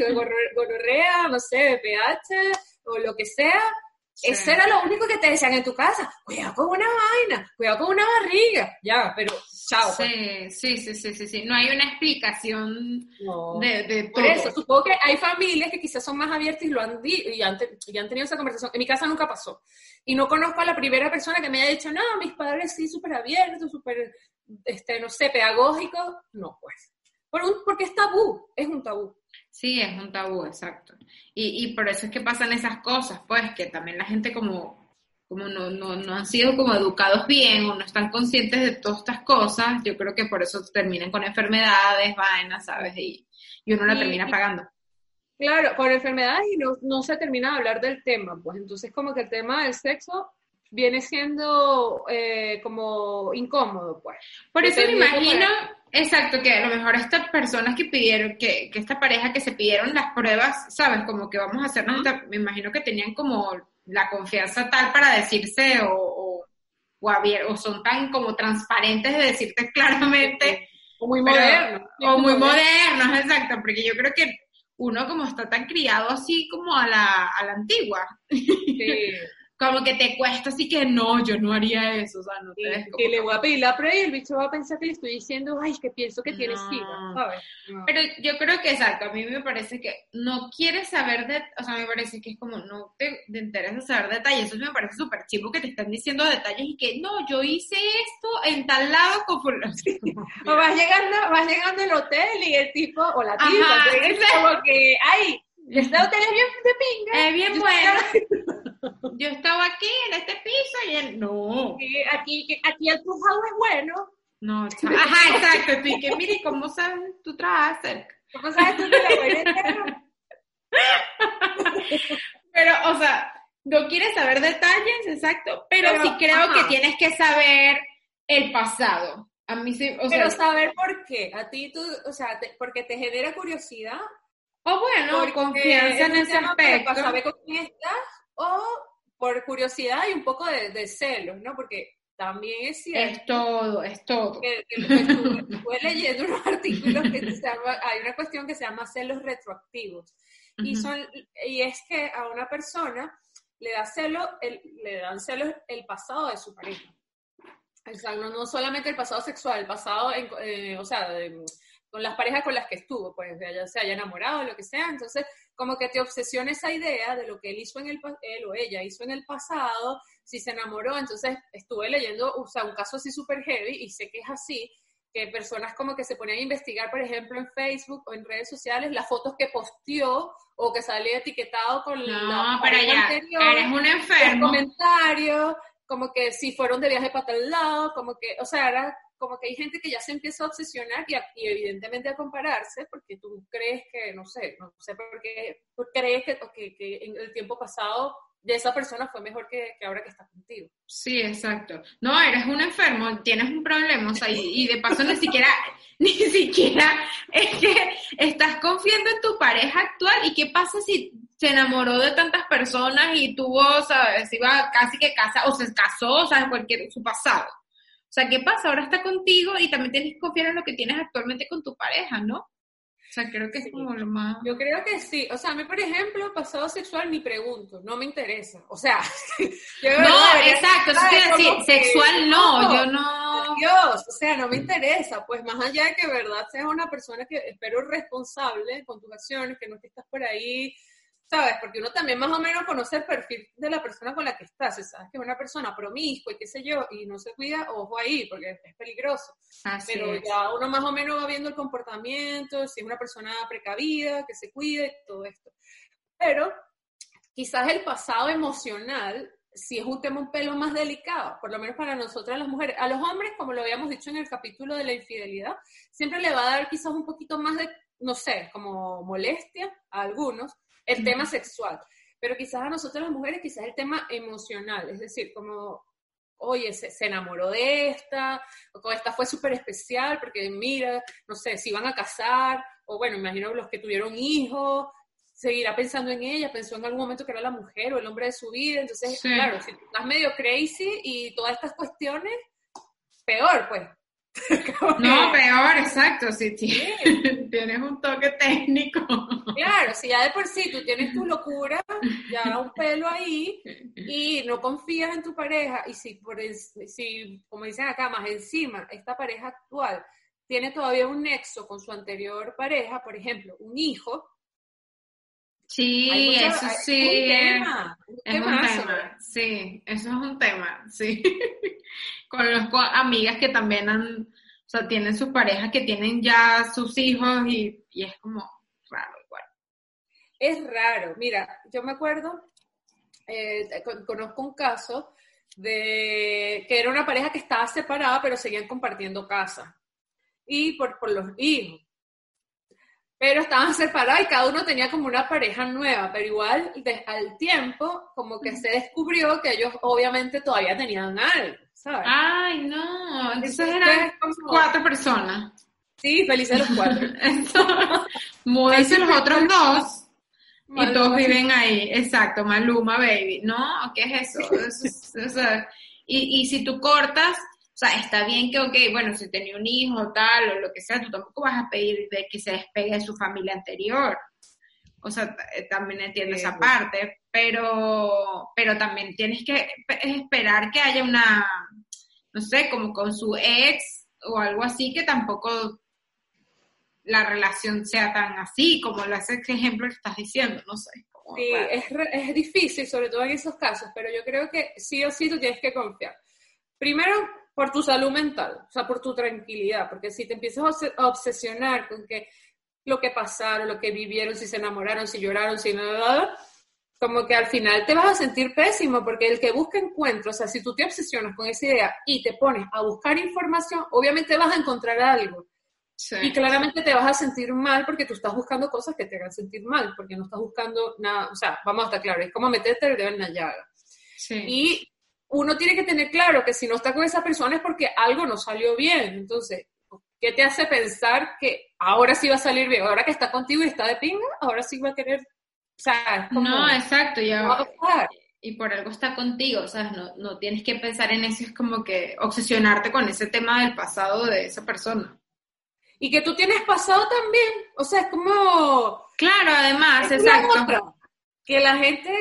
gonorrea, no sé, pH o lo que sea. Eso era lo único que te decían en tu casa. Cuidado con una vaina, cuidado con una barriga. Ya, pero chao. Pues. Sí, sí, sí, sí, sí, No hay una explicación de, Por eso, supongo que hay familias que quizás son más abiertas y lo han, y han, y han tenido esa conversación. En mi casa nunca pasó. Y no conozco a la primera persona que me haya dicho, no, mis padres sí, súper abiertos, súper, este, no sé, pedagógicos. No, pues. Por un, porque es tabú, es un tabú. Sí, es un tabú, exacto. Y, y por eso es que pasan esas cosas, pues, que también la gente como, como no, no, no han sido como educados bien o no están conscientes de todas estas cosas, yo creo que por eso terminan con enfermedades, vainas, ¿sabes? Y, y uno la termina pagando. Claro, con enfermedades y no, no se termina de hablar del tema, pues entonces como que el tema del sexo viene siendo eh, como incómodo, pues. Por eso me imagino, exacto, que a lo mejor estas personas que pidieron, que, que esta pareja que se pidieron las pruebas, ¿sabes? Como que vamos a hacernos, me imagino que tenían como la confianza tal para decirse o, o, o, son tan como transparentes de decirte claramente. O muy modernos. O muy modernos, exacto, porque yo creo que uno como está tan criado así como a la, a la antigua. Sí. como que te cuesta así que no, yo no haría eso, o sea, no te Que le voy a pedir la prueba y el bicho va a pensar que le estoy diciendo, ay, que pienso que tienes no. ¿sabes? Pero yo creo que exacto, a mí me parece que no quieres saber de, o sea, me parece que es como no te, interesa saber detalles, eso me parece súper chivo que te están diciendo detalles y que no, yo hice esto en tal lado como... o vas llegando, vas llegando al hotel y el tipo, o la tipa, es como que, ay, este hotel es bien de pinga. Es bien bueno. yo estaba aquí en este piso y él, no. Aquí, aquí el trujado es bueno. No, ajá, exacto. Sí, que mire, ¿cómo sabes tú trabajas ¿Cómo sabes tú que la Pero, o sea, no quieres saber detalles, exacto, pero, sí creo que tienes que saber el pasado. A mí sí, o pero saber por qué. A ti, tú, o sea, porque te genera curiosidad. O bueno, confianza en ese aspecto. Para saber con quién estás o por curiosidad y un poco de, celos, ¿no? Porque también es cierto. Es todo, es todo. Que, estuve, leyendo unos artículos que se llama, hay una cuestión que se llama celos retroactivos. y, son, y es que a una persona le, da celo, el, le dan celos el pasado de su pareja. O sea, no, solamente el pasado sexual, el pasado, eh, o sea, con las parejas con las que estuvo, pues ya se haya enamorado, lo que sea. Entonces, como que te obsesiona esa idea de lo que él hizo en el él o ella hizo en el pasado, si se enamoró, entonces estuve leyendo, o sea, un caso así súper heavy y sé que es así, que personas como que se ponían a investigar, por ejemplo, en Facebook o en redes sociales, las fotos que posteó o que salía etiquetado con la pero ya, anterior, eres un enfermo. comentarios, como que si fueron de viaje para tal lado, como que, o sea, era como que hay gente que ya se empieza a obsesionar y, evidentemente a compararse porque tú crees que, no sé, no sé por qué, crees que, que, en el tiempo pasado de esa persona fue mejor que, ahora que está contigo. Sí, exacto. No, eres un enfermo, tienes un problema, o sea, y, de paso ni siquiera, ni siquiera es que estás confiando en tu pareja actual y qué pasa si se enamoró de tantas personas y tuvo, sabes, iba casi que casa, o se casó, o sea, cualquier, su pasado. O sea, ¿qué pasa? Ahora está contigo y también tienes que confiar en lo que tienes actualmente con tu pareja, ¿no? O sea, creo que es como lo más... Yo creo que sí. O sea, a mí, por ejemplo, pasado sexual ni pregunto, no me interesa. O sea... no, exacto, eso quiere decir, sexual no, yo no... Dios, o sea, no me interesa. Pues más allá de que, verdad, seas una persona que espero responsable con tus acciones, que no te estás por ahí ¿sabes? Porque uno también más o menos conoce el perfil de la persona con la que estás. sabes que es una persona promiscua y qué sé yo, y no se cuida, ojo ahí, porque es peligroso. Pero ya uno más o menos va viendo el comportamiento, si es una persona precavida, que se cuide, todo esto. Pero quizás el pasado emocional sí es un tema un pelo más delicado, por lo menos para nosotras las mujeres. A los hombres, como lo habíamos dicho en el capítulo de la infidelidad, siempre le va a dar quizás un poquito más de, no sé, como molestia a algunos, el tema sexual. Pero quizás a nosotros las mujeres, quizás el tema emocional, es decir, como, oye, se, enamoró de esta, o esta fue súper especial, porque mira, no sé, si van a casar, o bueno, imagino los que tuvieron hijos, seguirá pensando en ella, pensó en algún momento que era la mujer o el hombre de su vida, entonces, claro, si estás medio crazy y todas estas cuestiones, peor, pues, No, peor, exacto, si tienes un toque técnico. Claro, si ya de por sí tú tienes tu locura, ya un pelo ahí y no confías en tu pareja y si, por si como dicen acá, más encima, esta pareja actual tiene todavía un nexo con su anterior pareja, por ejemplo, un hijo, Sí, eso sí. Es un tema. es un tema. Sí, eso es un tema, sí. Conozco amigas que también han, o sea, tienen sus parejas que tienen ya sus hijos y, es como raro igual. Es raro. Mira, yo me acuerdo, eh, conozco un caso de que era una pareja que estaba separada pero seguían compartiendo casa. Y por, por los hijos pero estaban separados y cada uno tenía como una pareja nueva, pero igual al tiempo como que se descubrió que ellos obviamente todavía tenían algo, ¿sabes? Ay, no, entonces eran cuatro personas. Sí, felices los cuatro. Mudanse los otros dos. y todos viven ahí, exacto, Maluma Baby, ¿no? ¿Qué es eso? y, y si tú cortas, o sea, está bien que, ok, bueno, si tenía un hijo tal o lo que sea, tú tampoco vas a pedir de que se despegue de su familia anterior. O sea, eh, también entiendo esa parte, pero, pero también tienes que esperar que haya una, no sé, como con su ex o algo así, que tampoco la relación sea tan así, como lo hace ese ejemplo que estás diciendo, no sé. Sí, es, es difícil, sobre todo en esos casos, pero yo creo que sí o sí tú tienes que confiar. Primero, por tu salud mental, o sea, por tu tranquilidad, porque si te empiezas a obsesionar con que lo que pasaron, lo que vivieron, si se enamoraron, si lloraron, si nada, como que al final te vas a sentir pésimo, porque el que busca encuentros, o sea, si tú te obsesionas con esa idea y te pones a buscar información, obviamente vas a encontrar algo. Y claramente te vas a sentir mal porque tú estás buscando cosas que te hagan sentir mal, porque no estás buscando nada, o sea, vamos a estar claros, es como meterte el dedo en la llaga. Sí. Y uno tiene que tener claro que si no está con esa persona es porque algo no salió bien. Entonces, ¿qué te hace pensar que ahora sí va a salir bien? Ahora que está contigo y está de pinga, ahora sí va a querer. O sea, no, exacto, ya. y por algo está contigo, o sea, no, no tienes que pensar en eso, es como que obsesionarte con ese tema del pasado de esa persona. Y que tú tienes pasado también, o sea, es como... Claro, además, exacto. que la gente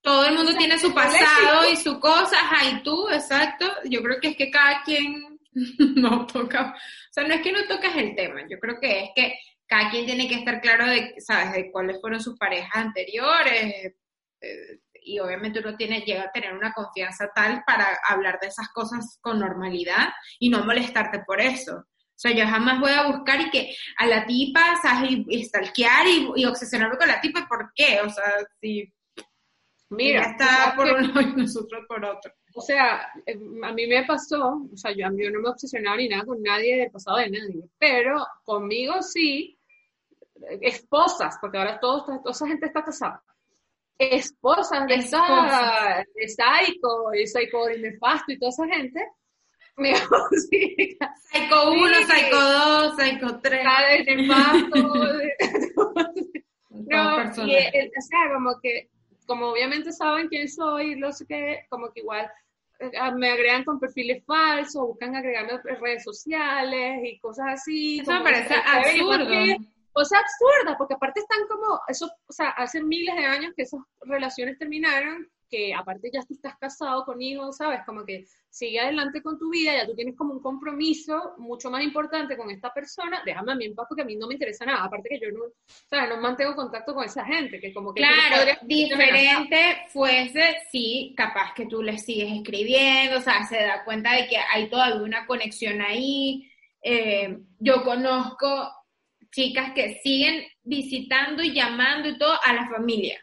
todo el mundo tiene su pasado y su cosa, ay, tú, exacto. Yo creo que es que cada quien no toca, o sea, no es que no tocas el tema, yo creo que es que cada quien tiene que estar claro de, ¿sabes?, de cuáles fueron sus parejas anteriores. Eh, y obviamente uno tiene, llega a tener una confianza tal para hablar de esas cosas con normalidad y no molestarte por eso. O sea, yo jamás voy a buscar y que a la tipa, ¿sabes? Y, stalkear y, y obsesionarme con la tipa, ¿por qué? O sea, si Mira, está por uno y nosotros por otro. O sea, eh, a mí me pasó, o sea, yo, yo no me obsesionaba ni nada con nadie del pasado de nadie, pero conmigo sí, esposas, porque ahora todo, toda esa gente está casada. Esposas de esa, de Psycho, y Psycho y Nefasto y toda esa gente, me Psycho 1, Psycho 2, Psycho 3. Nefasto. no, y, o sea, como que como obviamente saben quién soy, lo sé que, como que igual eh, me agregan con perfiles falsos, buscan agregarme redes sociales y cosas así. Eso me parece absurdo. O sea, absurda, porque aparte están como, eso, o sea, hace miles de años que esas relaciones terminaron que aparte ya tú estás casado con hijos, ¿sabes? Como que sigue adelante con tu vida, ya tú tienes como un compromiso mucho más importante con esta persona, déjame a mí en paz porque a mí no me interesa nada, aparte que yo no, ¿sabes? No mantengo contacto con esa gente, que como que... Claro, diferente fuese si capaz que tú le sigues escribiendo, o sea, se da cuenta de que hay todavía una conexión ahí. Eh, yo conozco chicas que siguen visitando y llamando y todo a la familia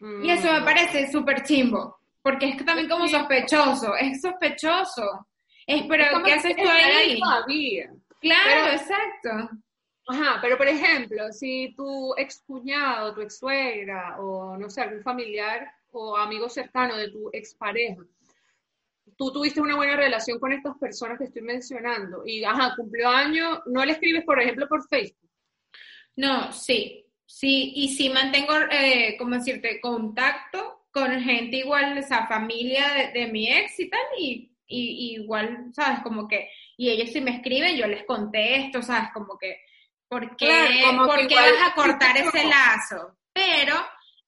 y eso me mm. parece súper chimbo, porque es también como sospechoso, es sospechoso. Es, pero ¿qué haces tú ahí? Claro, exacto. Ajá, pero por ejemplo, si tu ex cuñado, tu ex suegra, o no sé, algún familiar o amigo cercano de tu expareja, tú tuviste una buena relación con estas personas que estoy mencionando y, ajá, cumplió año, ¿no le escribes, por ejemplo, por Facebook? No, sí, Sí, y sí mantengo, eh, como decirte, contacto con gente igual, esa familia de, mi ex y tal, y, igual, ¿sabes? Como que, y ellos si me escriben, yo les contesto, ¿sabes? Como que, ¿por qué, ¿por qué vas a cortar ese lazo? Pero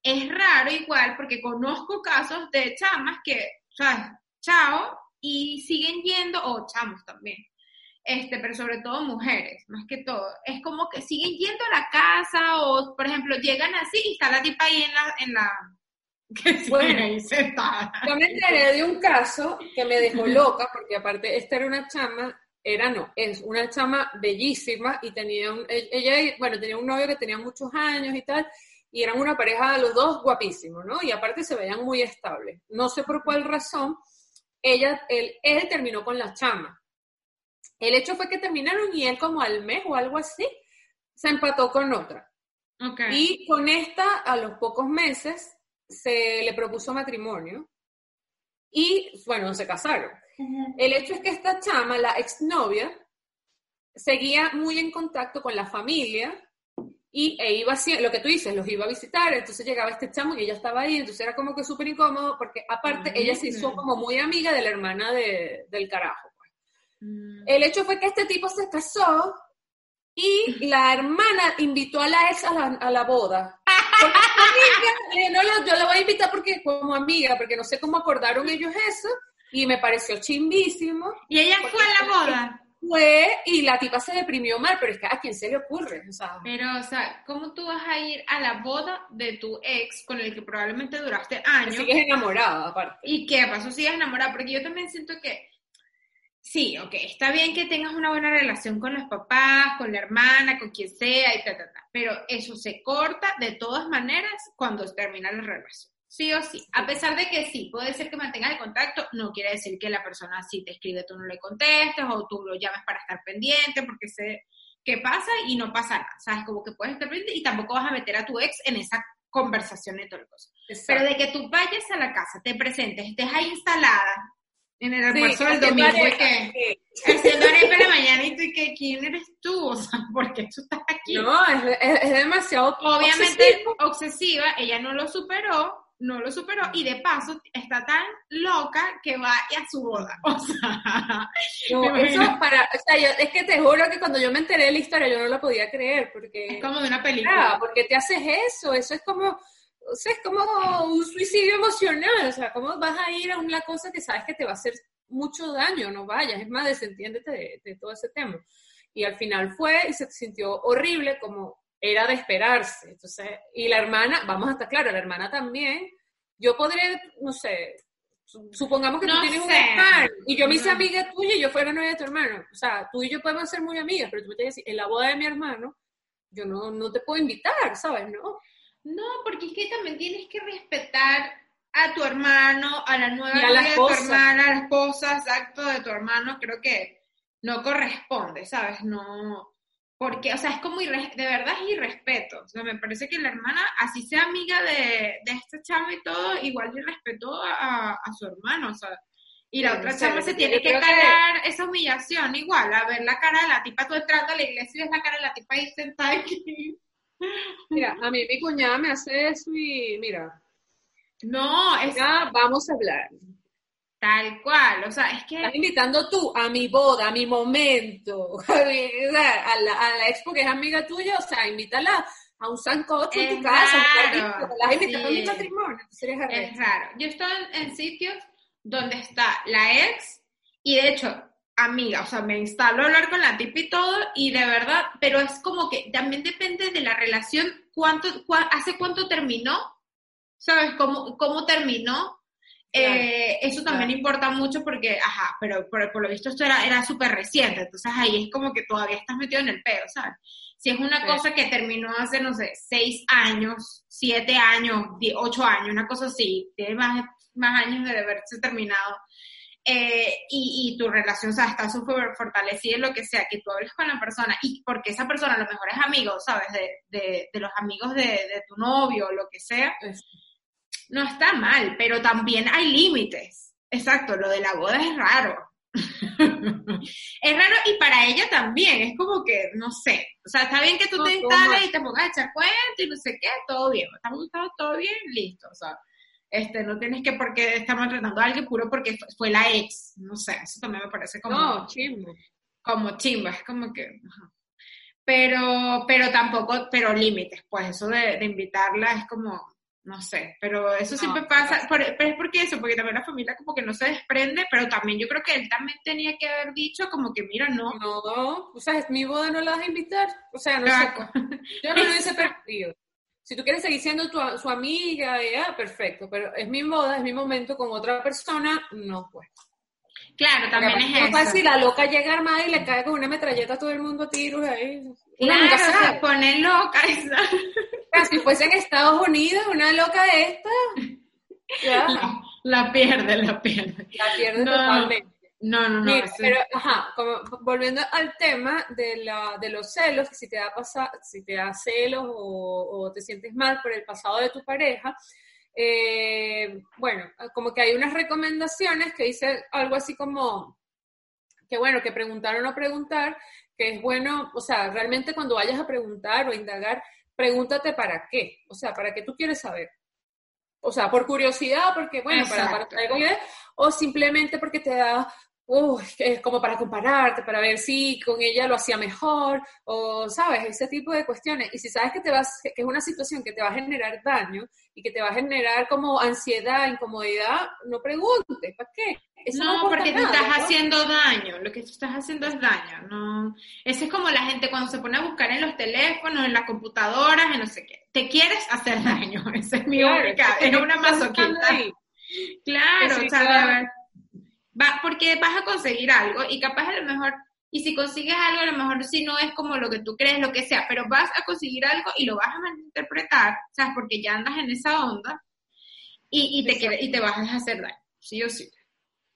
es raro igual, porque conozco casos de chamas que, ¿sabes? Chao, y siguen yendo, o chamos también, este, pero sobre todo mujeres, más que todo. Es como que siguen yendo a la casa o, por ejemplo, llegan así y está la tipa ahí en la... En la que bueno, yo me enteré de un caso que me dejó loca, porque aparte esta era una chama, era no, es una chama bellísima y tenía un, e, ella, bueno, tenía un novio que tenía muchos años y tal, y eran una pareja los dos guapísimos, ¿no? Y aparte se veían muy estables. No sé por cuál razón, ella, él, él terminó con la chama el hecho fue que terminaron y él como al mes o algo así, se empató con otra. Y con esta, a los pocos meses, se le propuso matrimonio y, bueno, se casaron. El hecho es que esta chama, la exnovia, seguía muy en contacto con la familia y e iba lo que tú dices, los iba a visitar, entonces llegaba este chamo y ella estaba ahí, entonces era como que súper incómodo porque aparte ella se hizo como muy amiga de la hermana de, del carajo. Pues. Mm. El hecho fue que este tipo se casó y la hermana invitó a la ex a la, a la boda. no, yo la voy a invitar porque como amiga, porque no sé cómo acordaron ellos eso y me pareció chimbísimo. ¿Y ella fue a la boda? Fue y la tipa se deprimió mal, pero es que a quién se le ocurre, o sea. Pero, o sea, ¿cómo tú vas a ir a la boda de tu ex con el que probablemente duraste años? Sigues enamorada, aparte. ¿Y qué pasó? Sigues enamorada, porque yo también siento que, sí, ok, está bien que tengas una buena relación con los papás, con la hermana, con quien sea, y ta, ta, ta, pero eso se corta de todas maneras cuando termina la relación sí o sí. A pesar de que sí, puede ser que mantengas el contacto, no quiere decir que la persona si te escribe tú no le contestes o tú lo llames para estar pendiente porque sé qué pasa y no pasa nada. ¿Sabes? Como que puedes estar pendiente y tampoco vas a meter a tu ex en esa conversación y todo cosa. Pero de que tú vayas a la casa, te presentes, estés ahí instalada en el almuerzo del domingo y que haciendo arepa en la mañana y tú y que quién eres tú, o sea, ¿por qué tú estás aquí? No, es, es, demasiado obviamente obsesiva, ella no lo superó no lo superó y de paso está tan loca que va a su boda. O sea, eso para, o sea, yo, es que te juro que cuando yo me enteré de la historia yo no la podía creer porque es como de una película. porque te haces eso, eso es como o sea, es como un suicidio emocional, o sea, ¿cómo vas a ir a una cosa que sabes que te va a hacer mucho daño? No vayas, es más, desentiéndete de, de todo ese tema. Y al final fue y se sintió horrible como era de esperarse. Entonces, y la hermana, vamos a estar claro, la hermana también, yo podré, no sé, supongamos que tú tienes un hermano y yo me hice amiga tuya y yo fuera novia de tu hermano. O sea, tú y yo podemos ser muy amigas, pero tú me tienes que decir, en la boda de mi hermano, yo no, no te puedo invitar, ¿sabes? No. No, porque es que también tienes que respetar a tu hermano, a la nueva novia de tu hermana, a la esposa, exacto, de tu hermano, creo que no corresponde, ¿sabes? No, porque, o sea, es como, de verdad es irrespeto. O sea, me parece que la hermana, así sea amiga de, de este chavo y todo, igual irrespetó a, a su hermano, o sea, y la otra chava se tiene que cagar esa humillación igual, a ver la cara de la tipa, tú entrando a la iglesia y ves la cara de la tipa ahí sentada aquí. Mira, a mí mi cuñada me hace eso y mira. No, es... vamos a hablar. Tal cual, o sea, es que... Estás invitando tú a mi boda, a mi momento, a, la, a la expo que es amiga tuya, o sea, invítala a un sancocho en tu casa, raro, la invitando a mi matrimonio, es raro. Yo estoy en sitios donde está la ex y de hecho, amiga, o sea, me instalo a hablar con la tipa y todo y de verdad, pero es como que también depende de la relación, cuánto, hace cuánto terminó, ¿sabes? ¿Cómo, cómo terminó? Eh, eso también importa mucho porque, ajá, pero por, lo visto esto era, era súper reciente, entonces ahí es como que todavía estás metido en el pedo, ¿sabes? Si es una cosa que terminó hace, no sé, seis años, siete años, ocho años, una cosa así, tiene más, más años de haberse terminado, eh, y, y, tu relación, o sea, está súper fortalecida, lo que sea, que tú hables con la persona, y porque esa persona a lo mejor es amigo, ¿sabes? De, de, de los amigos de, de, tu novio o lo que sea no está mal, pero también hay límites. Exacto, lo de la boda es raro. es raro y para ella también, es como que, no sé, o sea, está bien que tú te instales y te pongas a echar cuenta y no sé qué, todo bien, estamos gustando todo bien, listo, o sea, este, no tienes que porque estamos tratando a alguien puro porque fue la ex, no sé, eso también me parece como... No, chimbo. Como chimba, es como que... Pero, pero tampoco, pero límites, pues eso de, de invitarla es como, no sé, pero eso siempre pasa, pero es porque eso, porque también la familia como que no se desprende, pero también yo creo que él también tenía que haber dicho como que mira, no. No, o sea, es mi boda, no la vas a invitar, o sea, no sé, yo no lo hubiese perdido. Si tú quieres seguir siendo tu, su amiga, ya, perfecto, pero es mi boda, es mi momento con otra persona, no pues. Claro, también es eso. No fácil la loca llega armada y le cae con una metralleta a todo el mundo a tiros ahí. Claro, se pone loca. si fuese en Estados Unidos, una loca esta, La, pierde, la pierde. La pierde totalmente. No, no, no. pero, ajá, como, volviendo al tema de, la, de los celos, que si te da, pasa, si te da celos o, o, te sientes mal por el pasado de tu pareja, eh, bueno, como que hay unas recomendaciones que dice algo así como que bueno, que preguntar o no preguntar, que es bueno, o sea, realmente cuando vayas a preguntar o indagar, pregúntate para qué, o sea, para qué tú quieres saber. O sea, por curiosidad, porque bueno, para, para algo, o simplemente porque te da uy, es como para compararte, para ver si con ella lo hacía mejor, o sabes, ese tipo de cuestiones. Y si sabes que, te vas, que es una situación que te va a generar daño y que te va a generar como ansiedad, incomodidad, no preguntes, ¿para qué? no, porque te estás haciendo daño, lo que tú estás haciendo es daño, no. Eso es como la gente cuando se pone a buscar en los teléfonos, en las computadoras, en no sé qué. Te quieres hacer daño, esa es mi claro, única, es una masoquista. Claro, o sea, va, porque vas a conseguir algo y capaz a lo mejor, y si consigues algo, a lo mejor si no es como lo que tú crees, lo que sea, pero vas a conseguir algo y lo vas a malinterpretar, ¿sabes? Porque ya andas en esa onda y, y te, y te vas a hacer daño, sí o sí.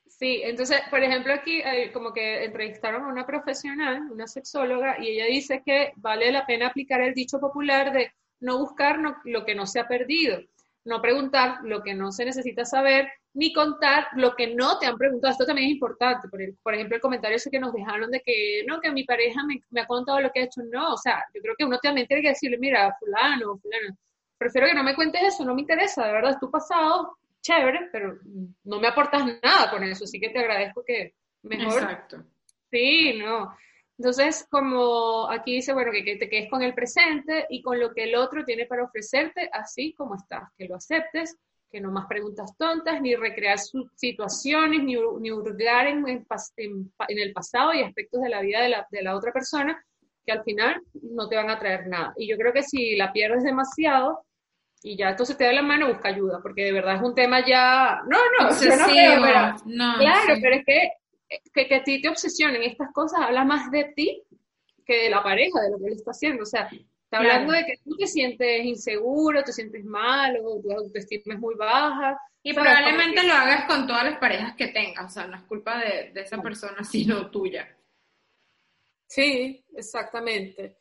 Sí, entonces, por ejemplo, aquí eh, como que entrevistaron a una profesional, una sexóloga, y ella dice que vale la pena aplicar el dicho popular de no buscar lo que no se ha perdido, no preguntar lo que no se necesita saber ni contar lo que no te han preguntado. Esto también es importante. Por, por ejemplo, el comentario ese que nos dejaron de que, no, que mi pareja me, ha contado lo que ha hecho. No, o sea, yo creo que uno también tiene que decirle, mira, fulano, fulano, prefiero que no me cuentes eso, no me interesa, de verdad, es tu pasado, chévere, pero no me aportas nada con eso, así que te agradezco que mejor. Exacto. Sí, no. Entonces, como aquí dice, bueno, que, que, te quedes con el presente y con lo que el otro tiene para ofrecerte, así como estás, que lo aceptes que no más preguntas tontas, ni recrear sus situaciones, ni, ni hurgar en, en, el pasado y aspectos de la vida de la, de la, otra persona que al final no te van a traer nada. Y yo creo que si la pierdes demasiado y ya entonces te da la mano, busca ayuda, porque de verdad es un tema ya... No, no, no, no, claro, pero es que, que, que a ti te obsesionen estas cosas habla más de ti que de la pareja, de lo que él está haciendo. O sea, Está hablando de que tú te sientes inseguro, te sientes mal, o tu autoestima es muy baja. Y probablemente lo hagas con todas las parejas que tengas, o sea, no es culpa de, de esa persona, sino tuya. Sí, exactamente.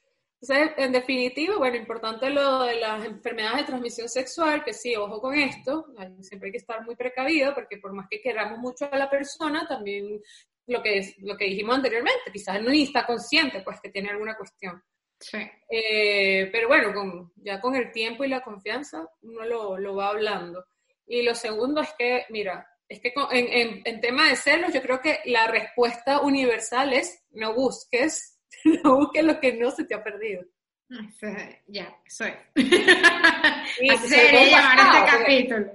Entonces, en definitiva, bueno, importante lo de las enfermedades de transmisión sexual, que sí, ojo con esto, siempre hay que estar muy precavido, porque por más que queramos mucho a la persona, también lo que, es, lo que dijimos anteriormente, quizás no está consciente, pues, que tiene alguna cuestión. Sí. Eh, pero bueno, con, ya con el tiempo y la confianza uno lo, lo, va hablando. Y lo segundo es que, mira, es que en, en, en, tema de celos yo creo que la respuesta universal es no busques, no busques lo que no se te ha perdido. ya, eso es. llamar este capítulo.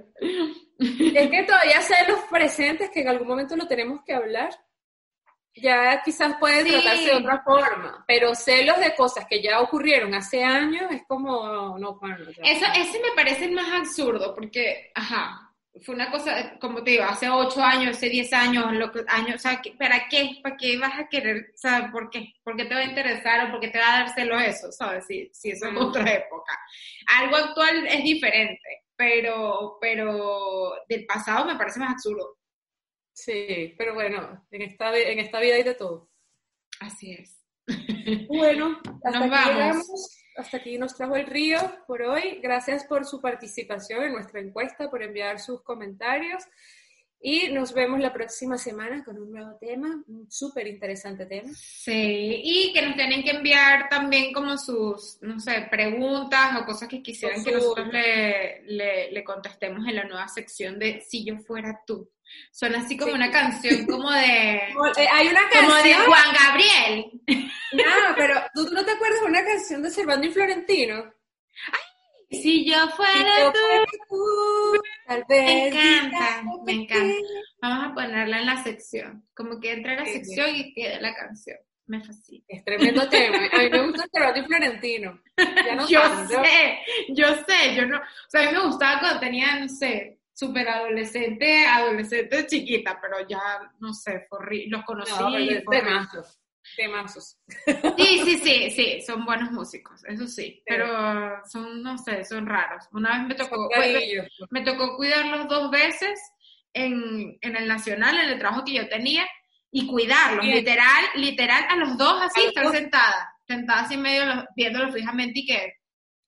Es que todavía celos presentes que en algún momento lo tenemos que hablar ya quizás puede tratarse de otra forma, pero celos de cosas que ya ocurrieron hace años es como, no, bueno, Eso, ese me parece el más absurdo, porque, ajá, fue una cosa, como te digo, hace ocho años, hace diez años, lo que, años, o sea, ¿para qué? ¿Para qué vas a querer, saber por qué? ¿Por qué te va a interesar o por qué te va a dar celos eso, sabes? Si, si eso es otra época. Algo actual es diferente, pero, pero del pasado me parece más absurdo. Sí, pero bueno, en esta, en esta vida hay de todo. Así es. Bueno, hasta nos aquí vamos. Hasta aquí nos trajo el río por hoy. Gracias por su participación en nuestra encuesta, por enviar sus comentarios. Y nos vemos la próxima semana con un nuevo tema, un súper interesante tema. Sí, y que nos tienen que enviar también como sus, no sé, preguntas o cosas que quisieran que nosotros le, le, le contestemos en la nueva sección de Si yo fuera tú. Suena así como una canción como de... Eh, hay una canción... Como de Juan Gabriel. No, pero ¿tú, no te acuerdas de una canción de Servando y Florentino? Ay, si yo fuera, tú, tal vez... Me encanta, me encanta. Vamos a ponerla en la sección. Como que entra en la sección y queda la canción. Me fascina. Es tremendo tema. A mí me gusta Servando y Florentino. Ya no yo sé, yo sé, yo no... O sea, a mí me gustaba cuando tenía, no sé, súper adolescente, adolescente chiquita, pero ya, no sé, los conocí. No, temazos, temazos. Sí, sí, sí, sí, son buenos músicos, eso sí, pero son, no sé, son raros. Una vez me tocó, me tocó cuidarlos dos veces en, en el Nacional, en el trabajo que yo tenía, y cuidarlos, literal, literal a los dos así, estar sentada, sentada así en medio, viéndolo fijamente y que,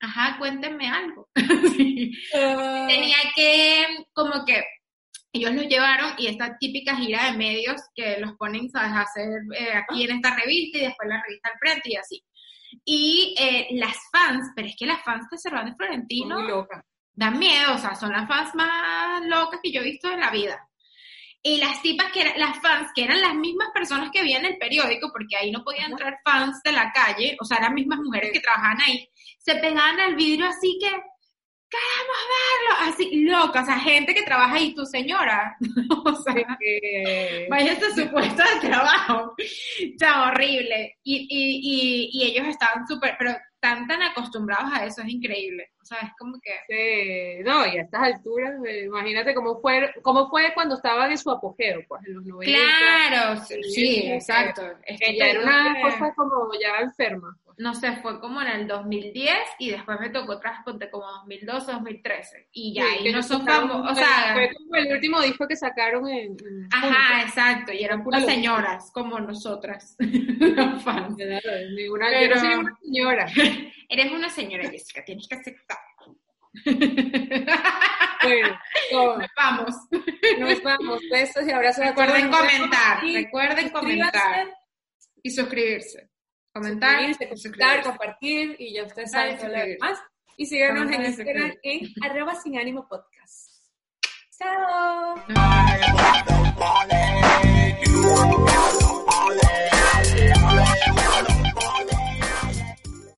ajá, cuéntenme algo. Ah. Tenía que, como que, ellos los llevaron y esta típica gira de medios que los ponen, ¿sabes?, a hacer eh, aquí en esta revista y después la revista al frente y así. Y eh, las fans, pero es que las fans de Cervantes Florentino dan miedo, o sea, son las fans más locas que yo he visto en la vida. Y las tipas que eran, las fans, que eran las mismas personas que en el periódico, porque ahí no podían entrar fans de la calle, o sea, eran mismas mujeres que trabajaban ahí, se pegaban al vidrio así que, queremos verlo, así loca, o sea, gente que trabaja ahí, tu señora, o sea, que... vaya este supuesto de trabajo, o sea, horrible, y, y, y, y ellos estaban súper, pero están tan acostumbrados a eso, es increíble. O sea, es como que... Sí, no, y a estas alturas, eh, imagínate cómo fue, cómo fue cuando estaban en su apogeo, pues, en los 90. Claro, sí, exacto. Es que ya era una cosa como ya enferma. No sé, fue como en el 2010 y después me tocó otra ponte como 2012, 2013. Y ya, y no son famosos, o sea... Fue como el último disco que sacaron en... ajá, exacto, y eran puras señoras, como nosotras, fans. Ninguna, Pero, yo no soy ninguna señora. Eres una señora Jessica, tienes que aceptar. Bueno, nos vamos. Nos vamos. Besos y abrazos. Recuerden comentar. recuerden comentar. Y suscribirse. Comentar, suscribirse, compartir y ya ustedes saben todo lo demás. Y síganos en Instagram en arroba sin ánimo podcast. Chao.